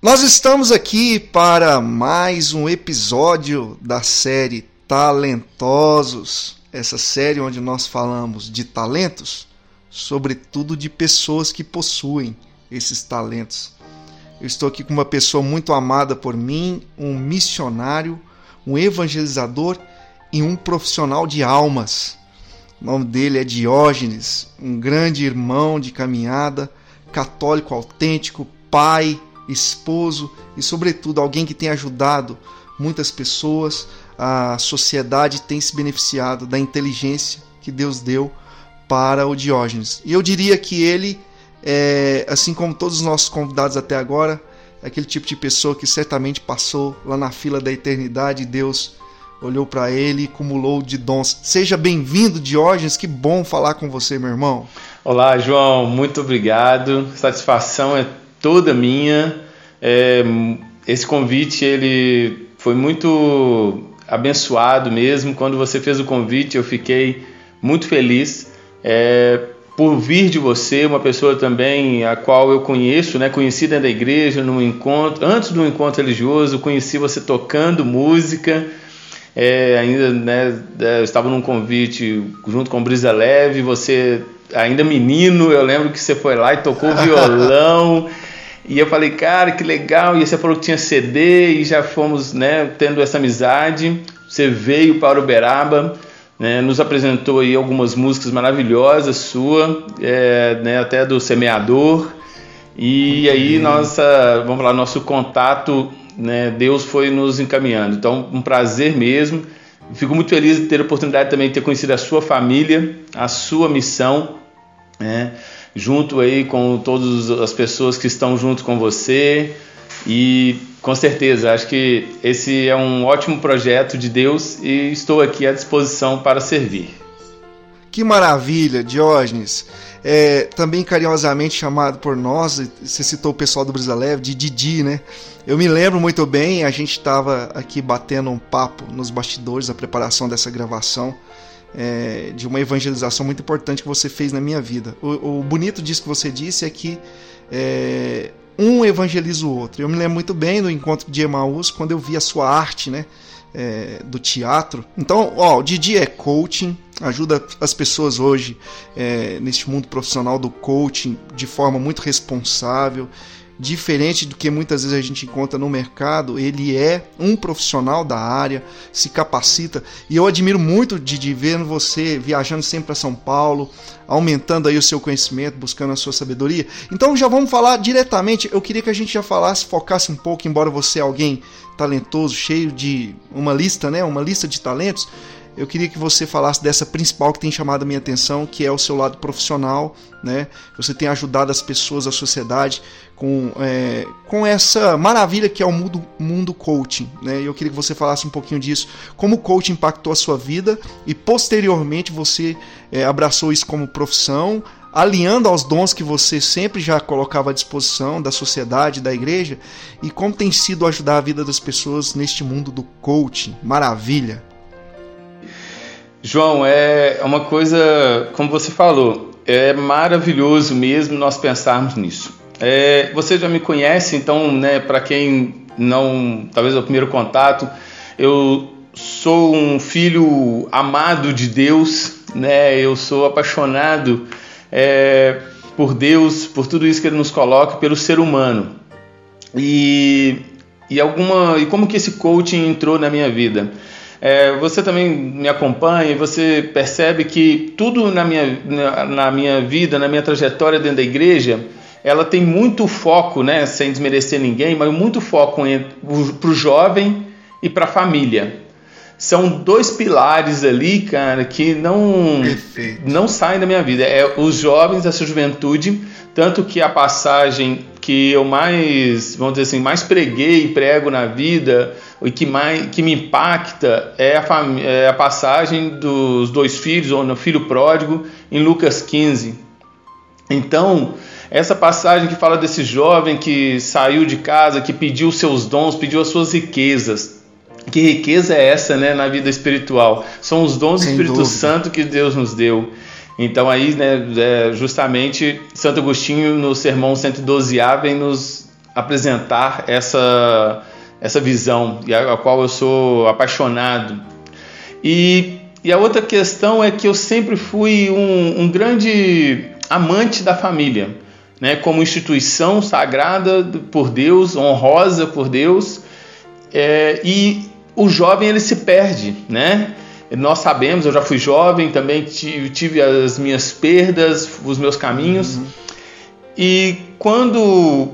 Nós estamos aqui para mais um episódio da série Talentosos, essa série onde nós falamos de talentos, sobretudo de pessoas que possuem esses talentos. Eu estou aqui com uma pessoa muito amada por mim, um missionário, um evangelizador e um profissional de almas. O nome dele é Diógenes, um grande irmão de caminhada, católico autêntico, pai, esposo e, sobretudo, alguém que tem ajudado muitas pessoas. A sociedade tem se beneficiado da inteligência que Deus deu para o Diógenes. E eu diria que ele, é, assim como todos os nossos convidados até agora, é aquele tipo de pessoa que certamente passou lá na fila da eternidade e Deus olhou para ele e cumulou de dons. Seja bem-vindo, Diógenes, que bom falar com você, meu irmão. Olá, João, muito obrigado. Satisfação é toda minha. É, esse convite ele foi muito abençoado mesmo. Quando você fez o convite, eu fiquei muito feliz é, por vir de você, uma pessoa também a qual eu conheço, né? Conheci dentro da igreja, num encontro, antes do encontro religioso, conheci você tocando música. É, ainda, né, é, eu estava num convite junto com Brisa Leve, você ainda menino, eu lembro que você foi lá e tocou violão. E eu falei, cara, que legal. E você falou que tinha CD e já fomos né, tendo essa amizade. Você veio para Uberaba, né, nos apresentou aí algumas músicas maravilhosas sua, é, né, até do Semeador. E aí nossa, vamos lá, nosso contato, né, Deus foi nos encaminhando. Então, um prazer mesmo. Fico muito feliz de ter a oportunidade também de ter conhecido a sua família, a sua missão, né? Junto aí com todas as pessoas que estão junto com você e com certeza acho que esse é um ótimo projeto de Deus e estou aqui à disposição para servir. Que maravilha, Diógenes. É, também carinhosamente chamado por nós, você citou o pessoal do Brisa Leve, de Didi, né? Eu me lembro muito bem, a gente estava aqui batendo um papo nos bastidores da preparação dessa gravação é, de uma evangelização muito importante que você fez na minha vida. O, o bonito disso que você disse é que é, um evangeliza o outro. Eu me lembro muito bem do encontro de Emaús, quando eu vi a sua arte, né? É, do teatro. Então, ó, o Didi é coaching, ajuda as pessoas hoje é, neste mundo profissional do coaching de forma muito responsável diferente do que muitas vezes a gente encontra no mercado, ele é um profissional da área, se capacita. E eu admiro muito de, de ver você viajando sempre para São Paulo, aumentando aí o seu conhecimento, buscando a sua sabedoria. Então já vamos falar diretamente. Eu queria que a gente já falasse, focasse um pouco, embora você é alguém talentoso, cheio de uma lista, né, uma lista de talentos eu queria que você falasse dessa principal que tem chamado a minha atenção, que é o seu lado profissional, né? Você tem ajudado as pessoas, a sociedade com, é, com essa maravilha que é o mundo, mundo coaching, né? Eu queria que você falasse um pouquinho disso, como o coaching impactou a sua vida e posteriormente você é, abraçou isso como profissão, alinhando aos dons que você sempre já colocava à disposição da sociedade, da igreja, e como tem sido ajudar a vida das pessoas neste mundo do coaching. Maravilha! João, é uma coisa, como você falou, é maravilhoso mesmo nós pensarmos nisso. É, você já me conhece, então, né, para quem não, talvez é o primeiro contato, eu sou um filho amado de Deus, né? Eu sou apaixonado é, por Deus, por tudo isso que Ele nos coloca, pelo ser humano. E, e alguma, e como que esse coaching entrou na minha vida? É, você também me acompanha e você percebe que tudo na minha, na, na, minha vida, na minha trajetória dentro da igreja, ela tem muito foco, né, sem desmerecer ninguém, mas muito foco para o jovem e para a família. São dois pilares ali, cara, que não, não saem da minha vida. É os jovens, essa juventude, tanto que a passagem que eu mais, vamos dizer assim, mais preguei e prego na vida e que mais que me impacta é a, é a passagem dos dois filhos ou no filho pródigo em Lucas 15. Então, essa passagem que fala desse jovem que saiu de casa, que pediu seus dons, pediu as suas riquezas. Que riqueza é essa, né, na vida espiritual? São os dons Sem do Espírito dúvida. Santo que Deus nos deu. Então aí, né, é, justamente Santo Agostinho no sermão 112A vem nos apresentar essa, essa visão e a, a qual eu sou apaixonado. E, e a outra questão é que eu sempre fui um, um grande amante da família, né? como instituição sagrada por Deus, honrosa por Deus, é, e o jovem ele se perde, né? Nós sabemos, eu já fui jovem, também tive, as minhas perdas, os meus caminhos. Uhum. E quando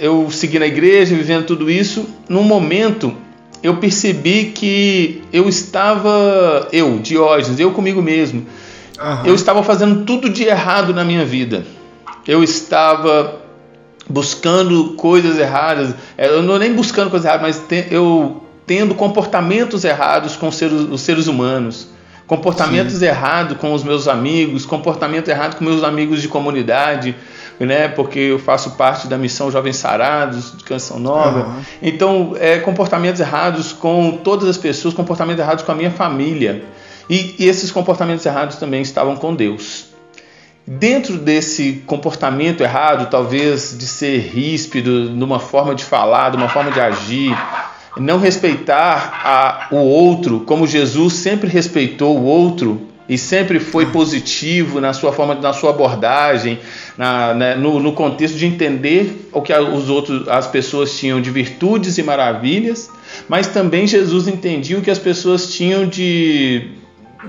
eu segui na igreja, vivendo tudo isso, num momento eu percebi que eu estava, eu, Diógenes, eu comigo mesmo, uhum. eu estava fazendo tudo de errado na minha vida. Eu estava buscando coisas erradas, é, eu não nem buscando coisas erradas, mas eu tendo comportamentos errados com os seres, os seres humanos, comportamentos Sim. errados com os meus amigos, comportamento errado com meus amigos de comunidade, né? Porque eu faço parte da missão Jovens Sarados de Canção Nova. Uhum. Então, é, comportamentos errados com todas as pessoas, comportamentos errados com a minha família. E, e esses comportamentos errados também estavam com Deus. Dentro desse comportamento errado, talvez de ser ríspido, numa forma de falar, de uma forma de agir, não respeitar a, o outro, como Jesus sempre respeitou o outro, e sempre foi positivo na sua forma, na sua abordagem, na, né, no, no, contexto de entender o que os outros, as pessoas tinham de virtudes e maravilhas, mas também Jesus entendia o que as pessoas tinham de,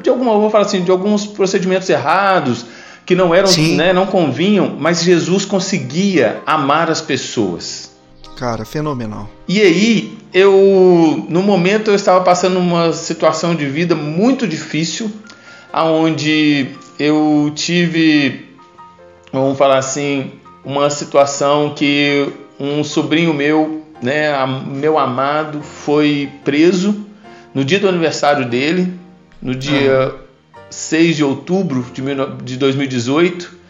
de alguma, vou falar assim, de alguns procedimentos errados que não eram, né, não convinham, mas Jesus conseguia amar as pessoas. Cara, fenomenal. E aí, eu no momento eu estava passando uma situação de vida muito difícil, aonde eu tive, vamos falar assim, uma situação que um sobrinho meu, né, meu amado, foi preso no dia do aniversário dele, no dia uhum. 6 de outubro de 2018.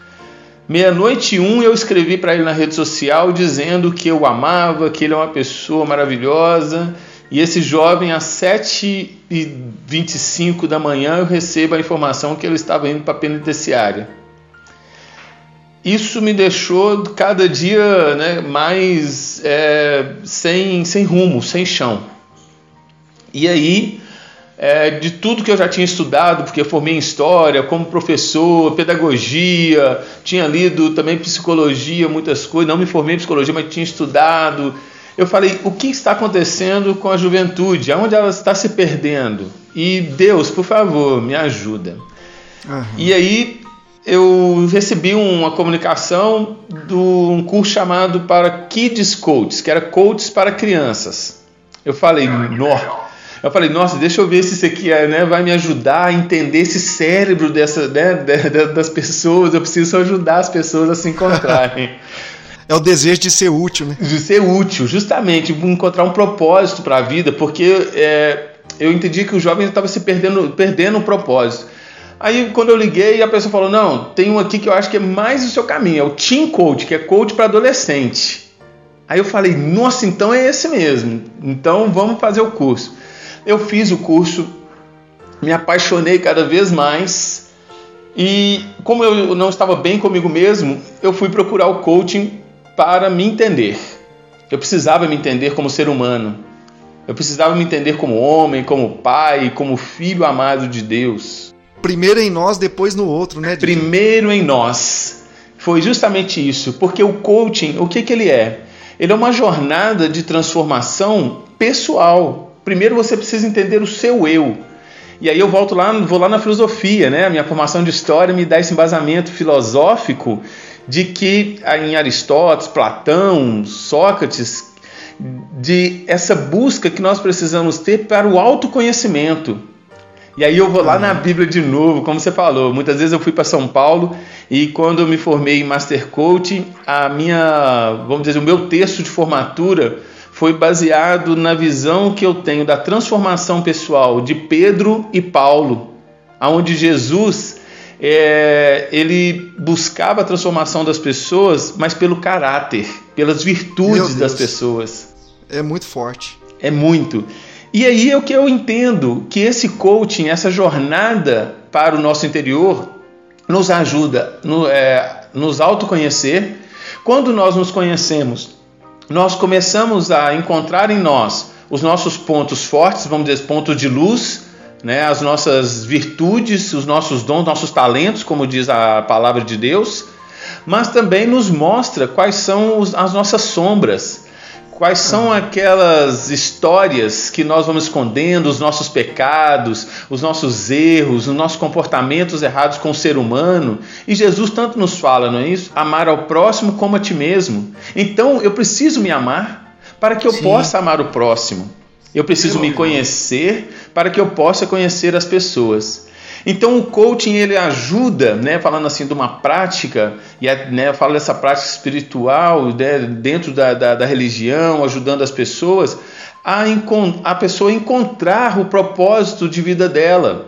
Meia-noite e um eu escrevi para ele na rede social dizendo que eu amava, que ele é uma pessoa maravilhosa e esse jovem, às 7h25 da manhã, eu recebo a informação que ele estava indo para a penitenciária. Isso me deixou cada dia né, mais é, sem, sem rumo, sem chão. E aí, é, de tudo que eu já tinha estudado, porque eu formei em história, como professor, pedagogia, tinha lido também psicologia, muitas coisas, não me formei em psicologia, mas tinha estudado, eu falei: o que está acontecendo com a juventude? Aonde ela está se perdendo? E Deus, por favor, me ajuda. Uhum. E aí eu recebi uma comunicação de um curso chamado para Kids Coaches, que era coaches para crianças. Eu falei, nossa. Eu falei, nossa, deixa eu ver se isso aqui é, né, vai me ajudar a entender esse cérebro dessa, né, das pessoas. Eu preciso ajudar as pessoas a se encontrarem. É o desejo de ser útil, né? De ser útil, justamente, encontrar um propósito para a vida, porque é, eu entendi que o jovem estava se perdendo, perdendo o propósito. Aí quando eu liguei, a pessoa falou: "Não, tem um aqui que eu acho que é mais o seu caminho, é o Teen Coach, que é coach para adolescente". Aí eu falei: "Nossa, então é esse mesmo. Então vamos fazer o curso". Eu fiz o curso, me apaixonei cada vez mais. E como eu não estava bem comigo mesmo, eu fui procurar o coaching para me entender. Eu precisava me entender como ser humano. Eu precisava me entender como homem, como pai, como filho amado de Deus. Primeiro em nós, depois no outro, né? Didi? Primeiro em nós. Foi justamente isso, porque o coaching, o que, que ele é? Ele é uma jornada de transformação pessoal. Primeiro você precisa entender o seu eu. E aí eu volto lá, vou lá na filosofia, né? A minha formação de história me dá esse embasamento filosófico de que em Aristóteles, Platão, Sócrates, de essa busca que nós precisamos ter para o autoconhecimento. E aí eu vou lá na Bíblia de novo, como você falou. Muitas vezes eu fui para São Paulo e quando eu me formei em Master Coach, a minha, vamos dizer, o meu texto de formatura foi baseado na visão que eu tenho da transformação pessoal de Pedro e Paulo, aonde Jesus é, ele buscava a transformação das pessoas, mas pelo caráter, pelas virtudes das pessoas. É muito forte. É muito. E aí é o que eu entendo que esse coaching, essa jornada para o nosso interior, nos ajuda no, é, nos autoconhecer. Quando nós nos conhecemos, nós começamos a encontrar em nós os nossos pontos fortes, vamos dizer, pontos de luz, né, as nossas virtudes, os nossos dons, nossos talentos, como diz a palavra de Deus, mas também nos mostra quais são os, as nossas sombras, quais são aquelas histórias que nós vamos escondendo, os nossos pecados, os nossos erros, os nossos comportamentos errados com o ser humano. E Jesus tanto nos fala, não é isso? Amar ao próximo como a ti mesmo. Então eu preciso me amar para que eu Sim. possa amar o próximo. Eu preciso me conhecer para que eu possa conhecer as pessoas. Então o coaching ele ajuda, né, falando assim de uma prática, e é, né, falo dessa prática espiritual né, dentro da, da, da, religião, ajudando as pessoas a, a pessoa encontrar o propósito de vida dela.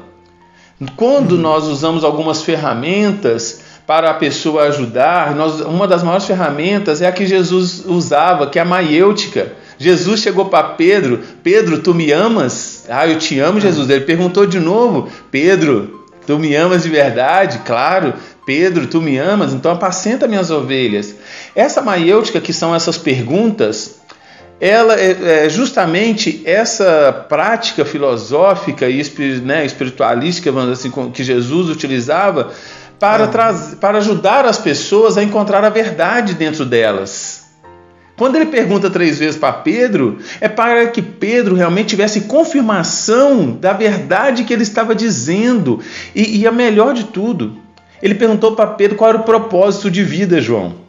Quando uhum. nós usamos algumas ferramentas para a pessoa ajudar, nós, uma das maiores ferramentas é a que Jesus usava, que é a maiêutica Jesus chegou para Pedro: Pedro, tu me amas? Ah, eu te amo, Jesus. Ele perguntou de novo: Pedro, tu me amas de verdade? Claro. Pedro, tu me amas? Então apacenta minhas ovelhas. Essa maiêutica, que são essas perguntas, ela é, é justamente essa prática filosófica e né, espiritualística, vamos assim, que Jesus utilizava para, trazer, para ajudar as pessoas a encontrar a verdade dentro delas. Quando ele pergunta três vezes para Pedro, é para que Pedro realmente tivesse confirmação da verdade que ele estava dizendo. E, e a melhor de tudo, ele perguntou para Pedro qual era o propósito de vida, João.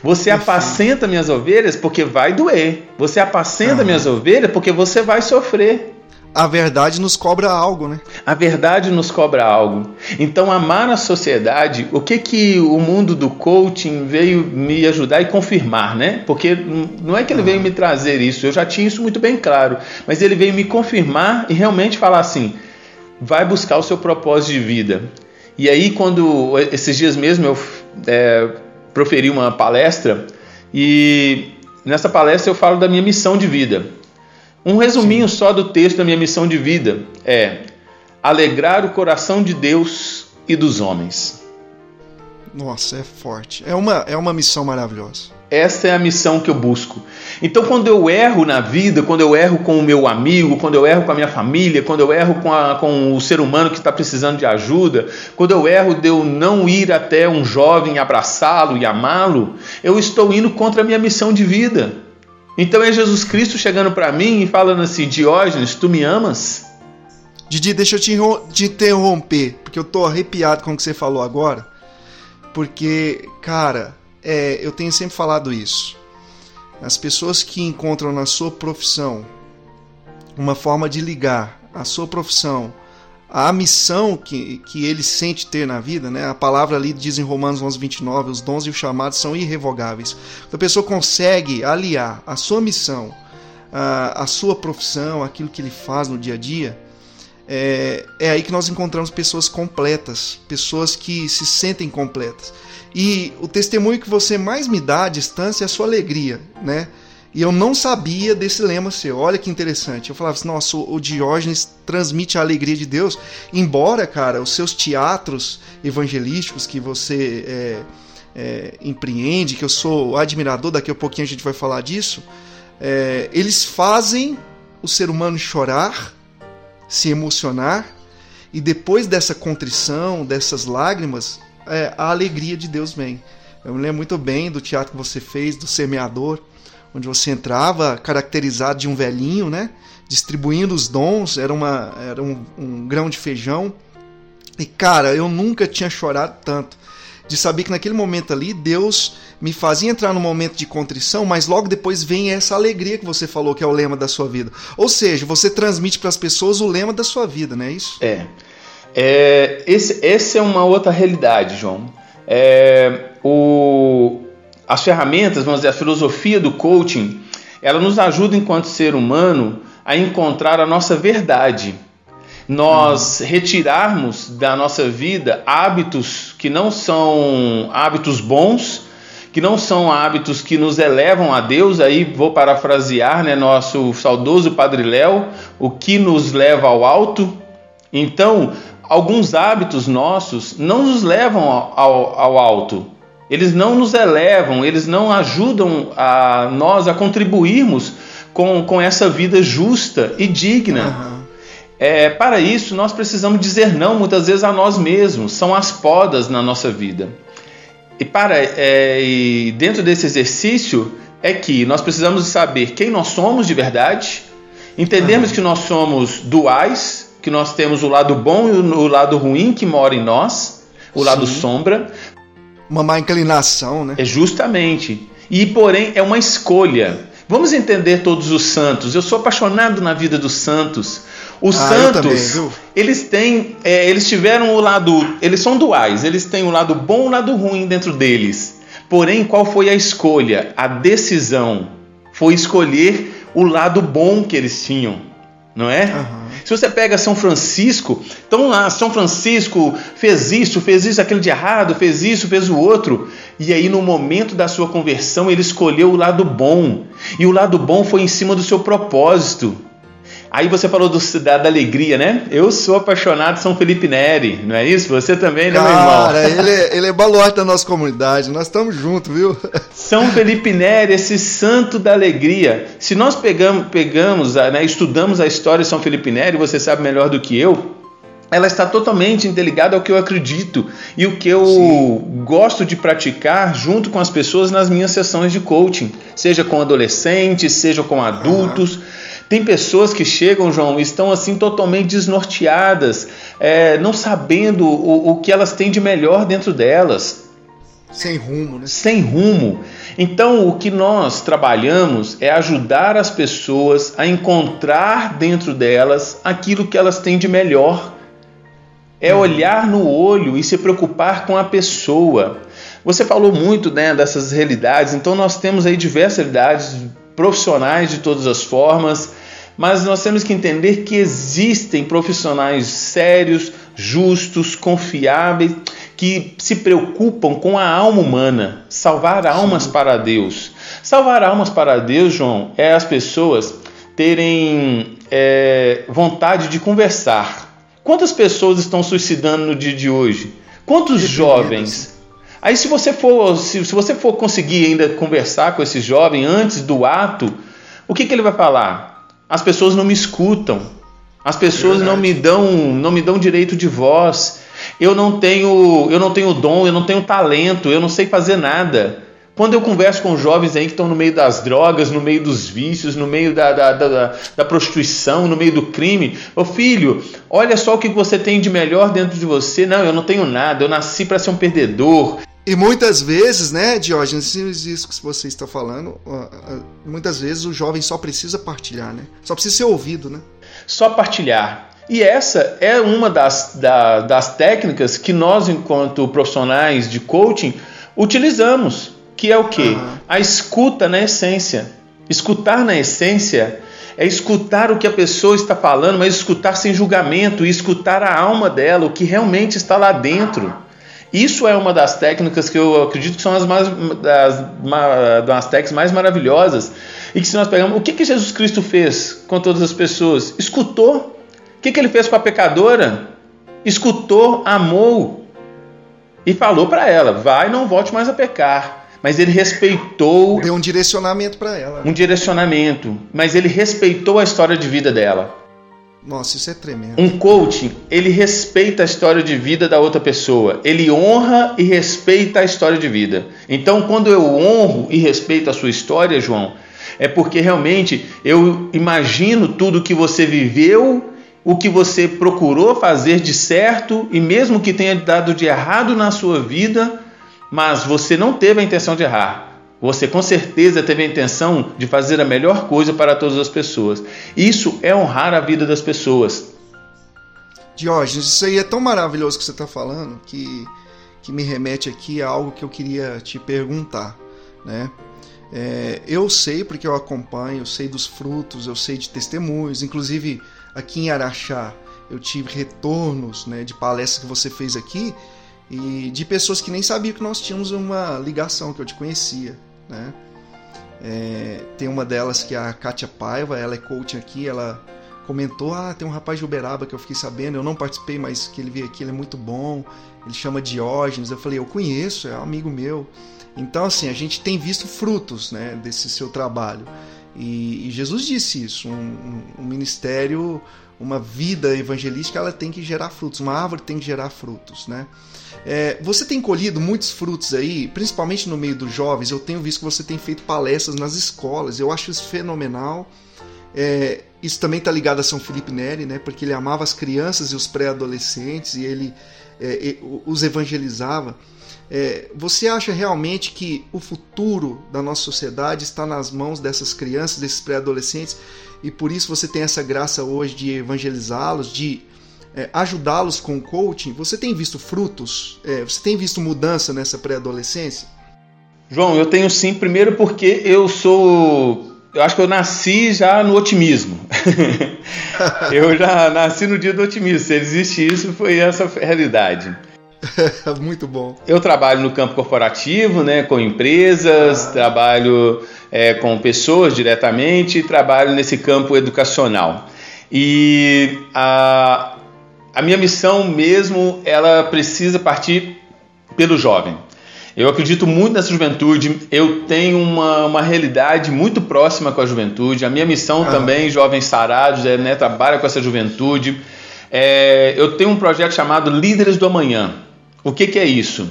Você apacenta minhas ovelhas porque vai doer. Você apacenta minhas ovelhas porque você vai sofrer a verdade nos cobra algo, né? A verdade nos cobra algo. Então, amar a sociedade, o que que o mundo do coaching veio me ajudar e confirmar, né? Porque não é que ele veio me trazer isso, eu já tinha isso muito bem claro, mas ele veio me confirmar e realmente falar assim: vai buscar o seu propósito de vida. E aí, quando esses dias mesmo eu é, proferi uma palestra e nessa palestra eu falo da minha missão de vida. Um resuminho Sim. só do texto da minha missão de vida é alegrar o coração de Deus e dos homens. Nossa, é forte. É uma, é uma missão maravilhosa. Essa é a missão que eu busco. Então, quando eu erro na vida, quando eu erro com o meu amigo, quando eu erro com a minha família, quando eu erro com, a, com o ser humano que está precisando de ajuda, quando eu erro de eu não ir até um jovem abraçá-lo e amá-lo, eu estou indo contra a minha missão de vida. Então é Jesus Cristo chegando para mim e falando assim: Diógenes, tu me amas? Didi, deixa eu te, te interromper, porque eu tô arrepiado com o que você falou agora. Porque, cara, é, eu tenho sempre falado isso. As pessoas que encontram na sua profissão uma forma de ligar a sua profissão a missão que, que ele sente ter na vida, né? A palavra ali diz em Romanos 11, 29, os dons e os chamados são irrevogáveis. Então, a pessoa consegue aliar a sua missão, a, a sua profissão, aquilo que ele faz no dia a dia, é, é aí que nós encontramos pessoas completas, pessoas que se sentem completas. E o testemunho que você mais me dá à distância é a sua alegria, né? E eu não sabia desse lema seu. Olha que interessante. Eu falava assim, nossa, o Diógenes transmite a alegria de Deus. Embora, cara, os seus teatros evangelísticos que você é, é, empreende, que eu sou admirador, daqui a pouquinho a gente vai falar disso, é, eles fazem o ser humano chorar, se emocionar, e depois dessa contrição, dessas lágrimas, é, a alegria de Deus vem. Eu me lembro muito bem do teatro que você fez, do Semeador onde você entrava caracterizado de um velhinho, né? Distribuindo os dons, era, uma, era um, um grão de feijão. E cara, eu nunca tinha chorado tanto de saber que naquele momento ali Deus me fazia entrar num momento de contrição, mas logo depois vem essa alegria que você falou que é o lema da sua vida. Ou seja, você transmite para as pessoas o lema da sua vida, não é isso? É. é esse, essa é uma outra realidade, João. É, o, as ferramentas, vamos dizer, a filosofia do coaching, ela nos ajuda enquanto ser humano a encontrar a nossa verdade. Nós uhum. retirarmos da nossa vida hábitos que não são hábitos bons, que não são hábitos que nos elevam a Deus, aí vou parafrasear né, nosso saudoso Padre Léo, o que nos leva ao alto. Então, alguns hábitos nossos não nos levam ao, ao, ao alto, eles não nos elevam, eles não ajudam a nós a contribuirmos com, com essa vida justa e digna. Uhum. É, para isso, nós precisamos dizer não muitas vezes a nós mesmos, são as podas na nossa vida. E, para, é, e dentro desse exercício é que nós precisamos saber quem nós somos de verdade, entendermos uhum. que nós somos duais, que nós temos o lado bom e o, lado ruim que mora em nós, o Sim. lado sombra. Uma má inclinação, né? É justamente. E porém é uma escolha. Vamos entender todos os santos. Eu sou apaixonado na vida dos santos. Os ah, santos, também, eles têm, é, eles tiveram o lado, eles são duais. Eles têm o lado bom e o lado ruim dentro deles. Porém, qual foi a escolha? A decisão foi escolher o lado bom que eles tinham, não é? Uhum. Se você pega São Francisco, então lá, São Francisco fez isso, fez isso, aquele de errado, fez isso, fez o outro. E aí, no momento da sua conversão, ele escolheu o lado bom. E o lado bom foi em cima do seu propósito. Aí você falou do Cidade da Alegria, né? Eu sou apaixonado por São Felipe Neri, não é isso? Você também, né, Cara, meu irmão? Cara, ele, é, ele é baluarte da nossa comunidade, nós estamos juntos, viu? São Felipe Neri, esse santo da alegria. Se nós pegamos, pegamos né, estudamos a história de São Felipe Neri, você sabe melhor do que eu, ela está totalmente interligada ao que eu acredito e o que eu Sim. gosto de praticar junto com as pessoas nas minhas sessões de coaching, seja com adolescentes, seja com adultos. Uhum. Tem pessoas que chegam, João, e estão assim totalmente desnorteadas, é, não sabendo o, o que elas têm de melhor dentro delas. Sem rumo, né? Sem rumo. Então, o que nós trabalhamos é ajudar as pessoas a encontrar dentro delas aquilo que elas têm de melhor. É uhum. olhar no olho e se preocupar com a pessoa. Você falou muito né, dessas realidades, então nós temos aí diversas realidades profissionais de todas as formas, mas nós temos que entender que existem profissionais sérios, justos, confiáveis, que se preocupam com a alma humana, salvar almas para Deus. Salvar almas para Deus, João, é as pessoas terem é, vontade de conversar. Quantas pessoas estão suicidando no dia de hoje? Quantos jovens? Aí se você for, se, se, você for conseguir ainda conversar com esse jovem antes do ato, o que, que ele vai falar? As pessoas não me escutam. As pessoas não me dão, não me dão direito de voz. Eu não tenho, eu não tenho dom, eu não tenho talento, eu não sei fazer nada. Quando eu converso com jovens aí que estão no meio das drogas, no meio dos vícios, no meio da, da, da, da prostituição, no meio do crime, ô filho, olha só o que você tem de melhor dentro de você. Não, eu não tenho nada, eu nasci para ser um perdedor. E muitas vezes, né, Diógenes, isso que você está falando, muitas vezes o jovem só precisa partilhar, né? Só precisa ser ouvido, né? Só partilhar. E essa é uma das, da, das técnicas que nós, enquanto profissionais de coaching, utilizamos, que é o quê? Uhum. A escuta na essência. Escutar na essência é escutar o que a pessoa está falando, mas escutar sem julgamento e escutar a alma dela, o que realmente está lá dentro. Isso é uma das técnicas que eu acredito que são as mais, das, das técnicas mais maravilhosas. E que se nós pegamos, o que, que Jesus Cristo fez com todas as pessoas? Escutou. O que, que ele fez com a pecadora? Escutou, amou e falou para ela: vai, não volte mais a pecar. Mas ele respeitou. Deu um direcionamento para ela. Um direcionamento. Mas ele respeitou a história de vida dela. Nossa, isso é tremendo. Um coaching, ele respeita a história de vida da outra pessoa. Ele honra e respeita a história de vida. Então, quando eu honro e respeito a sua história, João, é porque realmente eu imagino tudo que você viveu, o que você procurou fazer de certo e mesmo que tenha dado de errado na sua vida, mas você não teve a intenção de errar. Você com certeza teve a intenção de fazer a melhor coisa para todas as pessoas. Isso é honrar a vida das pessoas. Diógenes, isso aí é tão maravilhoso que você está falando que, que me remete aqui a algo que eu queria te perguntar. Né? É, eu sei, porque eu acompanho, eu sei dos frutos, eu sei de testemunhos, inclusive aqui em Araxá eu tive retornos né, de palestras que você fez aqui e de pessoas que nem sabiam que nós tínhamos uma ligação, que eu te conhecia. Né? É, tem uma delas que é a Kátia Paiva, ela é coach aqui, ela comentou: ah, tem um rapaz de Uberaba que eu fiquei sabendo, eu não participei, mas que ele veio aqui, ele é muito bom. Ele chama Diógenes. Eu falei: eu conheço, é um amigo meu. Então, assim, a gente tem visto frutos né, desse seu trabalho. E, e Jesus disse isso: um, um, um, ministério, uma vida evangelística, ela tem que gerar frutos. Uma árvore tem que gerar frutos, né? É, você tem colhido muitos frutos aí, principalmente no meio dos jovens. Eu tenho visto que você tem feito palestras nas escolas. Eu acho isso fenomenal. É, isso também está ligado a São Felipe Neri, né? Porque ele amava as crianças e os pré-adolescentes e ele é, os evangelizava. É, você acha realmente que o futuro da nossa sociedade está nas mãos dessas crianças, desses pré-adolescentes, e por isso você tem essa graça hoje de evangelizá-los, de é, ajudá-los com o coaching? Você tem visto frutos? É, você tem visto mudança nessa pré-adolescência? João, eu tenho sim, primeiro porque eu sou. Eu acho que eu nasci já no otimismo. eu já nasci no dia do otimismo. Se existe isso, foi essa realidade. Muito bom. Eu trabalho no campo corporativo, né, com empresas, ah. trabalho é, com pessoas diretamente trabalho nesse campo educacional. E a, a minha missão mesmo, ela precisa partir pelo jovem. Eu acredito muito nessa juventude, eu tenho uma, uma realidade muito próxima com a juventude. A minha missão ah. também, Jovens Sarados, é né, trabalha com essa juventude. É, eu tenho um projeto chamado Líderes do Amanhã. O que, que é isso?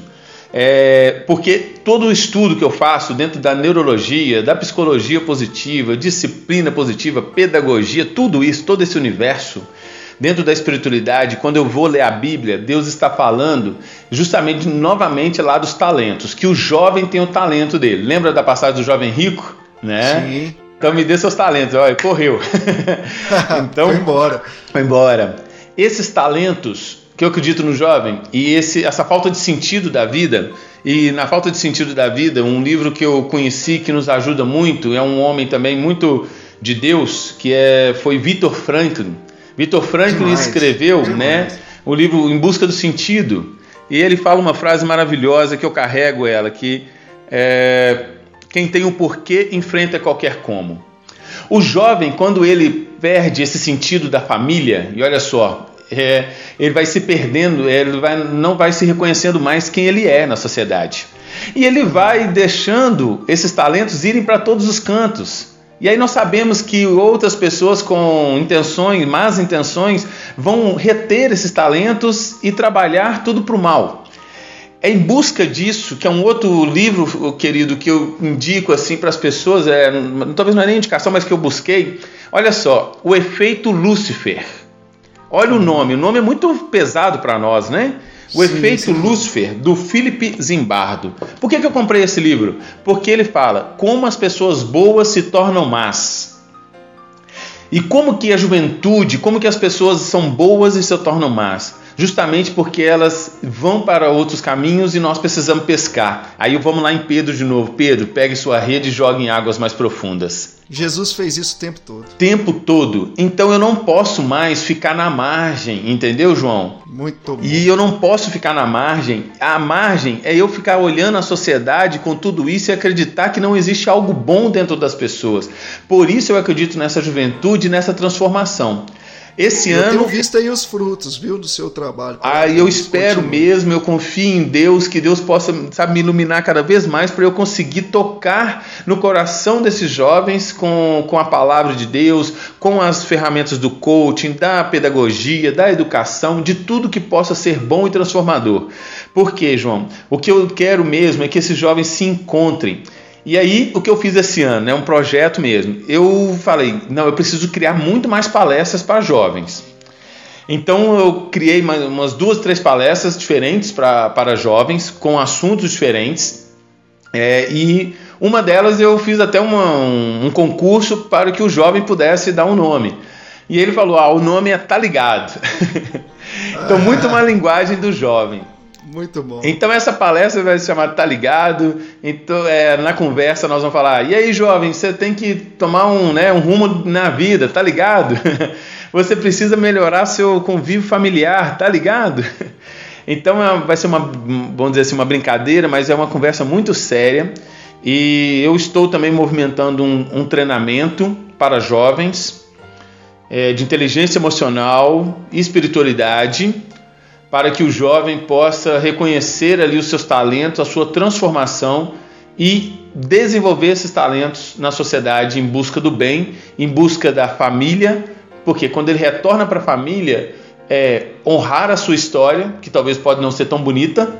É, porque todo o estudo que eu faço dentro da neurologia, da psicologia positiva, disciplina positiva, pedagogia, tudo isso, todo esse universo, dentro da espiritualidade, quando eu vou ler a Bíblia, Deus está falando justamente novamente lá dos talentos, que o jovem tem o talento dele. Lembra da passagem do jovem rico? Né? Sim. Então me dê seus talentos. Olha, correu. então, foi embora. Foi embora. Esses talentos que eu acredito no jovem e esse, essa falta de sentido da vida e na falta de sentido da vida um livro que eu conheci que nos ajuda muito é um homem também muito de Deus que é foi Victor Franklin Victor Franklin demais, escreveu demais. né o livro Em Busca do Sentido e ele fala uma frase maravilhosa que eu carrego ela que é, quem tem um porquê enfrenta qualquer como o jovem quando ele perde esse sentido da família e olha só é, ele vai se perdendo, ele vai, não vai se reconhecendo mais quem ele é na sociedade. E ele vai deixando esses talentos irem para todos os cantos. E aí nós sabemos que outras pessoas com intenções, más intenções, vão reter esses talentos e trabalhar tudo para o mal. É em busca disso que é um outro livro, querido, que eu indico assim para as pessoas, é, talvez não é nem indicação, mas que eu busquei. Olha só, o efeito Lúcifer. Olha o nome, o nome é muito pesado para nós, né? O sim, Efeito sim. Lúcifer, do Philip Zimbardo. Por que, que eu comprei esse livro? Porque ele fala como as pessoas boas se tornam más. E como que a juventude, como que as pessoas são boas e se tornam más? Justamente porque elas vão para outros caminhos e nós precisamos pescar. Aí vamos lá em Pedro de novo. Pedro, pegue sua rede e jogue em águas mais profundas. Jesus fez isso o tempo todo. Tempo todo. Então eu não posso mais ficar na margem, entendeu, João? Muito bom. E eu não posso ficar na margem. A margem é eu ficar olhando a sociedade com tudo isso e acreditar que não existe algo bom dentro das pessoas. Por isso eu acredito nessa juventude, nessa transformação. Esse eu ano. Eu tenho visto aí os frutos, viu, do seu trabalho. Ah, eu espero continue. mesmo, eu confio em Deus, que Deus possa, sabe, me iluminar cada vez mais para eu conseguir tocar no coração desses jovens com, com a palavra de Deus, com as ferramentas do coaching, da pedagogia, da educação, de tudo que possa ser bom e transformador. Por quê, João? O que eu quero mesmo é que esses jovens se encontrem e aí, o que eu fiz esse ano, é né, um projeto mesmo. Eu falei, não, eu preciso criar muito mais palestras para jovens. Então, eu criei umas duas, três palestras diferentes pra, para jovens, com assuntos diferentes. É, e uma delas eu fiz até uma, um, um, concurso para que o jovem pudesse dar um nome. E ele falou: ah, o nome é Tá Ligado. então, muito uma linguagem do jovem. Muito bom. Então essa palestra vai se chamar Tá Ligado. Então é, na conversa nós vamos falar: e aí, jovem, você tem que tomar um, né, um rumo na vida, tá ligado? Você precisa melhorar seu convívio familiar, tá ligado? Então é, vai ser uma, vamos dizer assim, uma brincadeira, mas é uma conversa muito séria. E eu estou também movimentando um, um treinamento para jovens é, de inteligência emocional e espiritualidade, para que o jovem possa reconhecer ali os seus talentos, a sua transformação e desenvolver esses talentos na sociedade em busca do bem, em busca da família, porque quando ele retorna para a família, é honrar a sua história, que talvez pode não ser tão bonita,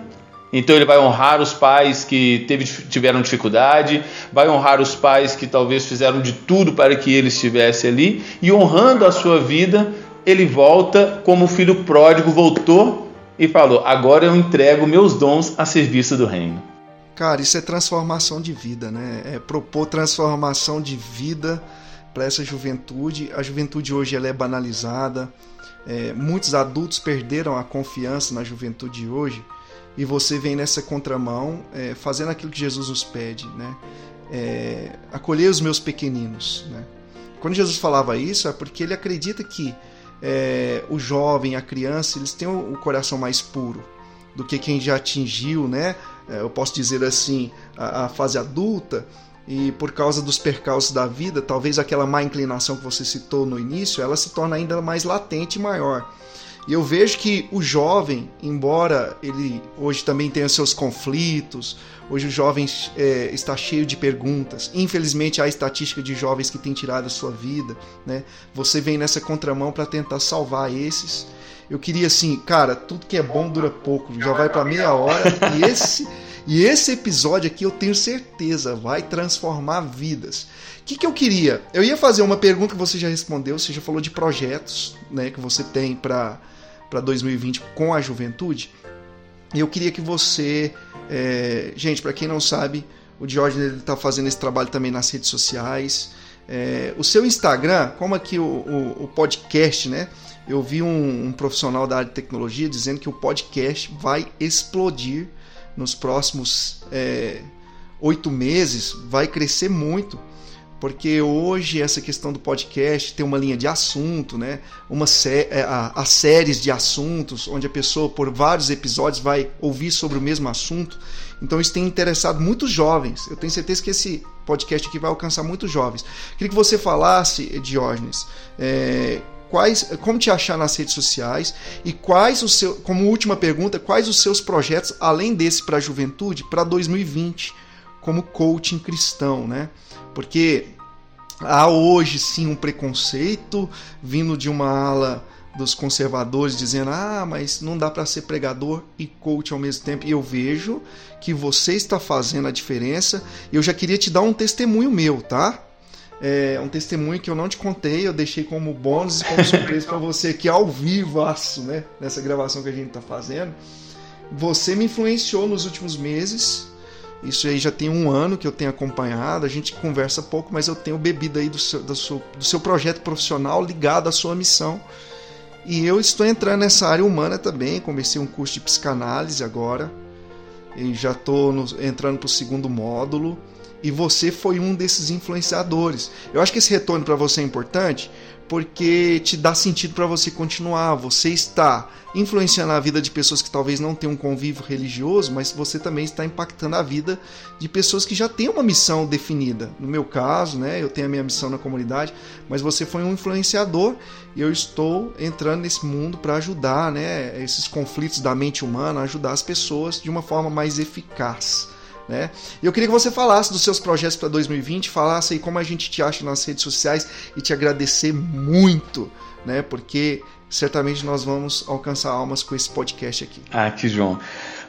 então ele vai honrar os pais que teve, tiveram dificuldade, vai honrar os pais que talvez fizeram de tudo para que ele estivesse ali, e honrando a sua vida, ele volta como o filho pródigo voltou e falou: Agora eu entrego meus dons a serviço do reino. Cara, isso é transformação de vida, né? É propor transformação de vida para essa juventude. A juventude hoje ela é banalizada. É, muitos adultos perderam a confiança na juventude hoje e você vem nessa contramão é, fazendo aquilo que Jesus nos pede, né? É, acolher os meus pequeninos, né? Quando Jesus falava isso é porque ele acredita que é, o jovem, a criança, eles têm o, coração mais puro do que quem já atingiu, né? É, eu posso dizer assim, a, a fase adulta e por causa dos percalços da vida, talvez aquela má inclinação que você citou no início, ela se torna ainda mais latente e maior. E eu vejo que o jovem, embora ele hoje também tenha seus conflitos, hoje o jovem é, está cheio de perguntas. Infelizmente, há estatística de jovens que têm tirado a sua vida. Né? Você vem nessa contramão para tentar salvar esses. Eu queria assim, cara, tudo que é bom dura pouco, já vai para meia hora e esse e esse episódio aqui eu tenho certeza vai transformar vidas. O que, que eu queria? Eu ia fazer uma pergunta que você já respondeu, você já falou de projetos né, que você tem para 2020 com a juventude. E eu queria que você. É, gente, para quem não sabe, o Diógenes está fazendo esse trabalho também nas redes sociais. É, o seu Instagram, como aqui o, o, o podcast, né? Eu vi um, um, profissional da área de tecnologia dizendo que o podcast vai explodir nos próximos é, oito meses, vai crescer muito porque hoje essa questão do podcast tem uma linha de assunto, né? Uma sé é, as séries de assuntos, onde a pessoa por vários episódios vai ouvir sobre o mesmo assunto. Então isso tem interessado muitos jovens. Eu tenho certeza que esse podcast aqui vai alcançar muitos jovens. Queria que você falasse, Diógenes, é, quais, como te achar nas redes sociais e quais os seus, como última pergunta, quais os seus projetos além desse para a juventude para 2020 como coaching cristão, né? Porque há hoje sim um preconceito vindo de uma ala dos conservadores dizendo: "Ah, mas não dá para ser pregador e coach ao mesmo tempo". E eu vejo que você está fazendo a diferença. Eu já queria te dar um testemunho meu, tá? É um testemunho que eu não te contei, eu deixei como bônus e como surpresa para você aqui ao vivo, né? Nessa gravação que a gente está fazendo. Você me influenciou nos últimos meses isso aí já tem um ano que eu tenho acompanhado, a gente conversa pouco, mas eu tenho bebido aí do seu, do seu, do seu projeto profissional ligado à sua missão. E eu estou entrando nessa área humana também, comecei um curso de psicanálise agora, e já estou entrando para o segundo módulo, e você foi um desses influenciadores. Eu acho que esse retorno para você é importante, porque te dá sentido para você continuar. Você está influenciando a vida de pessoas que talvez não tenham um convívio religioso, mas você também está impactando a vida de pessoas que já têm uma missão definida. No meu caso, né, eu tenho a minha missão na comunidade, mas você foi um influenciador e eu estou entrando nesse mundo para ajudar, né, esses conflitos da mente humana, ajudar as pessoas de uma forma mais eficaz. Né? Eu queria que você falasse dos seus projetos para 2020, falasse aí como a gente te acha nas redes sociais e te agradecer muito, né? Porque certamente nós vamos alcançar almas com esse podcast aqui. Ah, que João.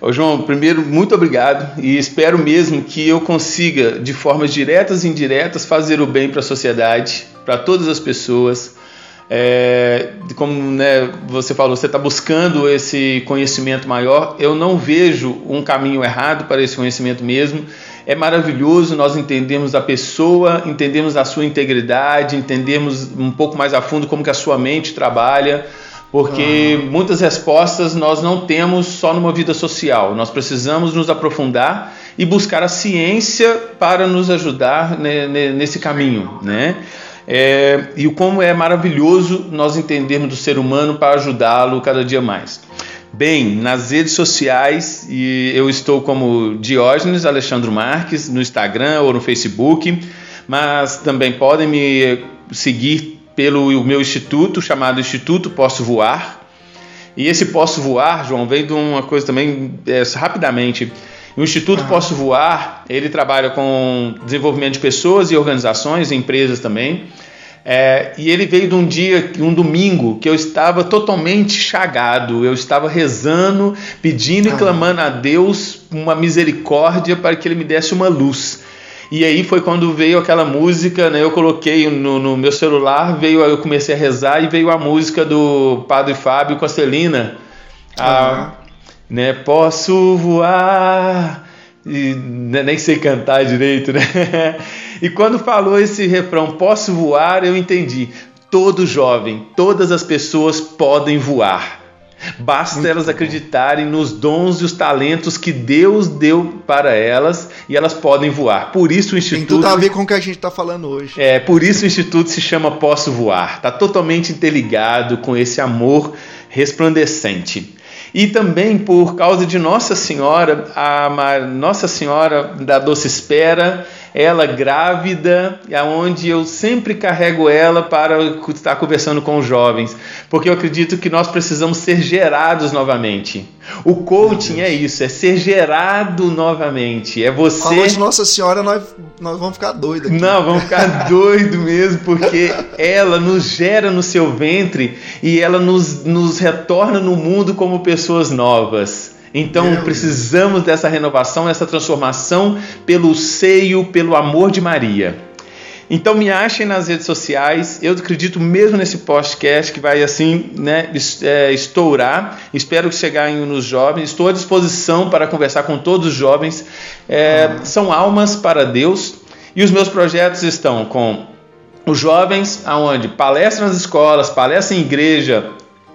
Ô, João, primeiro, muito obrigado e espero mesmo que eu consiga, de formas diretas e indiretas, fazer o bem para a sociedade, para todas as pessoas é, como né, você falou, você está buscando esse conhecimento maior. Eu não vejo um caminho errado para esse conhecimento mesmo. É maravilhoso nós entendemos a pessoa, entendemos a sua integridade, entendemos um pouco mais a fundo como que a sua mente trabalha, porque ah. muitas respostas nós não temos só numa vida social. Nós precisamos nos aprofundar e buscar a ciência para nos ajudar né, nesse caminho, né? É, e como é maravilhoso nós entendermos do ser humano para ajudá-lo cada dia mais. Bem, nas redes sociais, e eu estou como Diógenes Alexandre Marques no Instagram ou no Facebook, mas também podem me seguir pelo meu instituto, chamado Instituto Posso Voar. E esse Posso Voar, João, vem de uma coisa também, é, rapidamente. O Instituto Posso Voar, ele trabalha com desenvolvimento de pessoas e organizações, empresas também. É, e ele veio de um dia, um domingo, que eu estava totalmente chagado, eu estava rezando, pedindo e clamando a Deus uma misericórdia para que ele me desse uma luz. E aí foi quando veio aquela música, né? Eu coloquei no, no meu celular, veio, eu comecei a rezar e veio a música do Padre Fábio Costelina. A, né? Posso voar e né, nem sei cantar direito, né? E quando falou esse refrão, posso voar, eu entendi. Todo jovem, todas as pessoas podem voar. Basta Muito elas acreditarem nos dons e os talentos que Deus deu para elas e elas podem voar. Por isso o instituto tem tudo a ver com o que a gente está falando hoje. É, por isso o instituto se chama Posso Voar. Está totalmente interligado com esse amor resplandecente. E também por causa de Nossa Senhora, a Nossa Senhora da Doce Espera, ela grávida, aonde eu sempre carrego ela para estar conversando com os jovens, porque eu acredito que nós precisamos ser gerados novamente. O coaching é isso, é ser gerado novamente. É você. Falou de Nossa Senhora, nós, nós vamos ficar doidos aqui. Não, vamos ficar doido mesmo, porque ela nos gera no seu ventre e ela nos, nos retorna no mundo como pessoas novas. Então precisamos dessa renovação, essa transformação pelo seio, pelo amor de Maria. Então me achem nas redes sociais. Eu acredito mesmo nesse podcast que vai assim, né, é, estourar. Espero que cheguem nos jovens. Estou à disposição para conversar com todos os jovens. É, são almas para Deus. E os meus projetos estão com os jovens, aonde palestra nas escolas, palestra em igreja,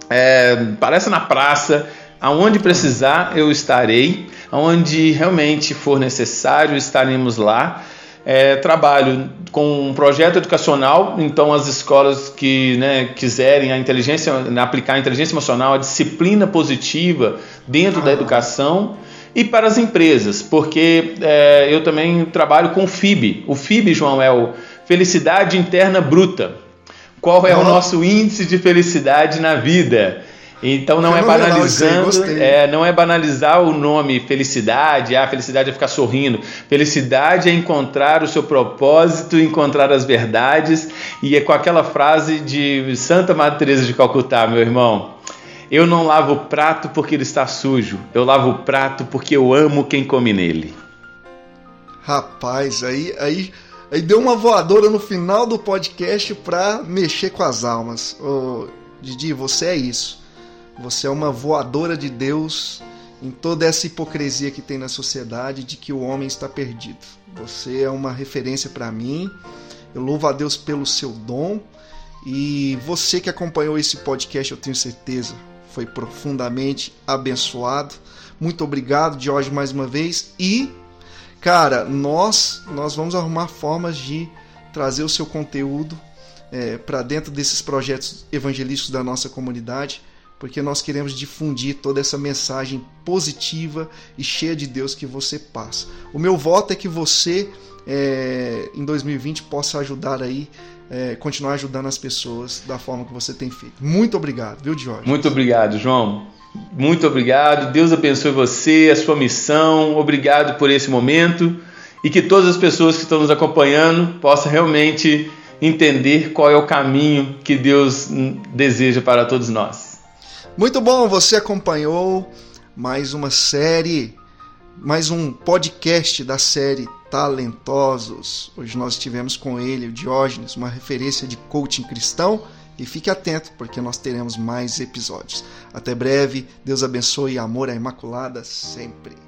é, palestra na praça, aonde precisar eu estarei, aonde realmente for necessário estaremos lá. É, trabalho com um projeto educacional, então as escolas que né, quiserem a inteligência, aplicar a inteligência emocional, a disciplina positiva dentro da educação e para as empresas, porque é, eu também trabalho com o FIB. O FIB, João, é o Felicidade Interna Bruta. Qual é o nosso índice de felicidade na vida? Então não é banalizando, é, não é banalizar o nome felicidade, ah, felicidade é ficar sorrindo. Felicidade é encontrar o seu propósito, encontrar as verdades e é com aquela frase de Santa Madre Teresa de Calcutá, meu irmão. Eu não lavo o prato porque ele está sujo. Eu lavo o prato porque eu amo quem come nele. Rapaz, aí aí aí deu uma voadora no final do podcast para mexer com as almas. Ô, Didi, você é isso. Você é uma voadora de Deus em toda essa hipocrisia que tem na sociedade de que o homem está perdido. Você é uma referência para mim. Eu louvo a Deus pelo seu dom e você que acompanhou esse podcast, eu tenho certeza, foi profundamente abençoado. Muito obrigado, Jorge, mais uma vez. E, cara, nós nós vamos arrumar formas de trazer o seu conteúdo é, para dentro desses projetos evangelísticos da nossa comunidade porque nós queremos difundir toda essa mensagem positiva e cheia de Deus que você passa. O meu voto é que você, é, em 2020, possa ajudar aí, é, continuar ajudando as pessoas da forma que você tem feito. Muito obrigado, viu, Jorge? Muito obrigado, João. Muito obrigado. Deus abençoe você, a sua missão. Obrigado por esse momento e que todas as pessoas que estão nos acompanhando possam realmente entender qual é o caminho que Deus deseja para todos nós. Muito bom, você acompanhou mais uma série, mais um podcast da série Talentosos. Hoje nós estivemos com ele, o Diógenes, uma referência de coaching cristão. E fique atento, porque nós teremos mais episódios. Até breve, Deus abençoe e amor à Imaculada sempre.